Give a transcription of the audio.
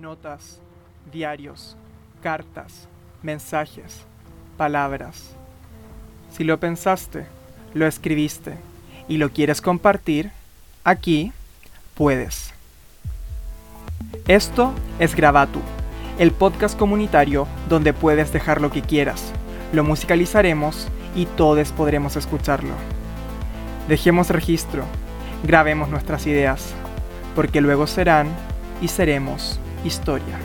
notas, diarios, cartas, mensajes, palabras. Si lo pensaste, lo escribiste y lo quieres compartir, aquí puedes. Esto es Gravatu, el podcast comunitario donde puedes dejar lo que quieras. Lo musicalizaremos y todos podremos escucharlo. Dejemos registro, grabemos nuestras ideas, porque luego serán y seremos historia.